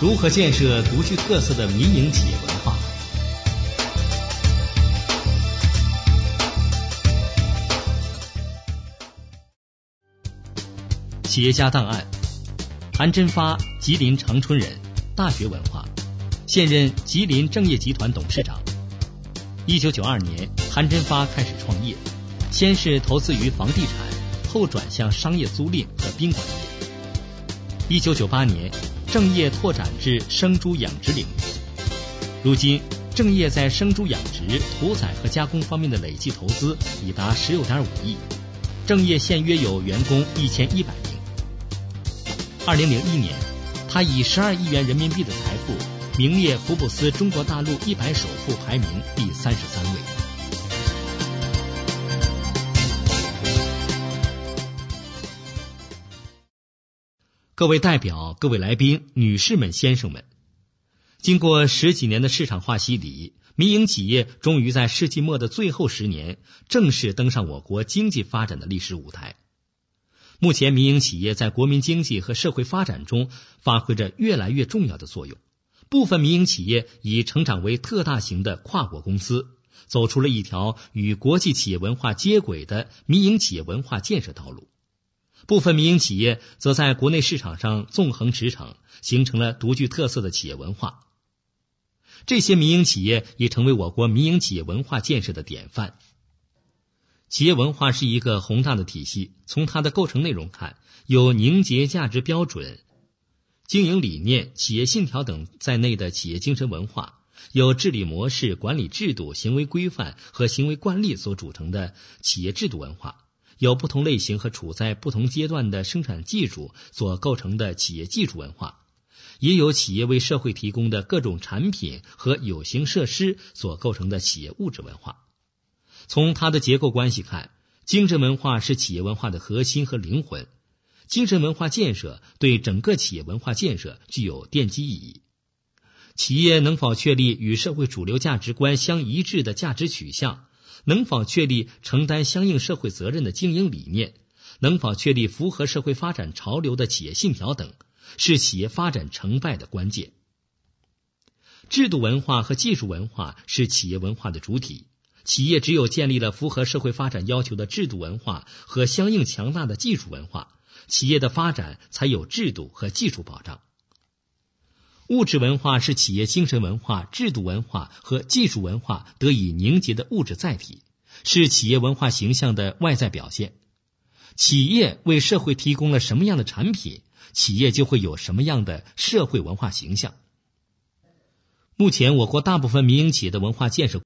如何建设独具特色的民营企业文化？企业家档案：韩真发，吉林长春人，大学文化，现任吉林正业集团董事长。一九九二年，韩真发开始创业，先是投资于房地产，后转向商业租赁和宾馆业。一九九八年，正业拓展至生猪养殖领域。如今，正业在生猪养殖、屠宰和加工方面的累计投资已达十六点五亿。正业现约有员工一千一百名。二零零一年，他以十二亿元人民币的财富，名列福布斯中国大陆一百首富排名第三十三位。各位代表、各位来宾、女士们、先生们，经过十几年的市场化洗礼，民营企业终于在世纪末的最后十年正式登上我国经济发展的历史舞台。目前，民营企业在国民经济和社会发展中发挥着越来越重要的作用。部分民营企业已成长为特大型的跨国公司，走出了一条与国际企业文化接轨的民营企业文化建设道路。部分民营企业则在国内市场上纵横驰骋，形成了独具特色的企业文化。这些民营企业已成为我国民营企业文化建设的典范。企业文化是一个宏大的体系，从它的构成内容看，有凝结价值标准、经营理念、企业信条等在内的企业精神文化，有治理模式、管理制度、行为规范和行为惯例所组成的企业制度文化，有不同类型和处在不同阶段的生产技术所构成的企业技术文化，也有企业为社会提供的各种产品和有形设施所构成的企业物质文化。从它的结构关系看，精神文化是企业文化的核心和灵魂。精神文化建设对整个企业文化建设具有奠基意义。企业能否确立与社会主流价值观相一致的价值取向？能否确立承担相应社会责任的经营理念？能否确立符合社会发展潮流的企业信条等，是企业发展成败的关键。制度文化和技术文化是企业文化的主体。企业只有建立了符合社会发展要求的制度文化和相应强大的技术文化，企业的发展才有制度和技术保障。物质文化是企业精神文化、制度文化和技术文化得以凝结的物质载体，是企业文化形象的外在表现。企业为社会提供了什么样的产品，企业就会有什么样的社会文化形象。目前，我国大部分民营企业的文化建设。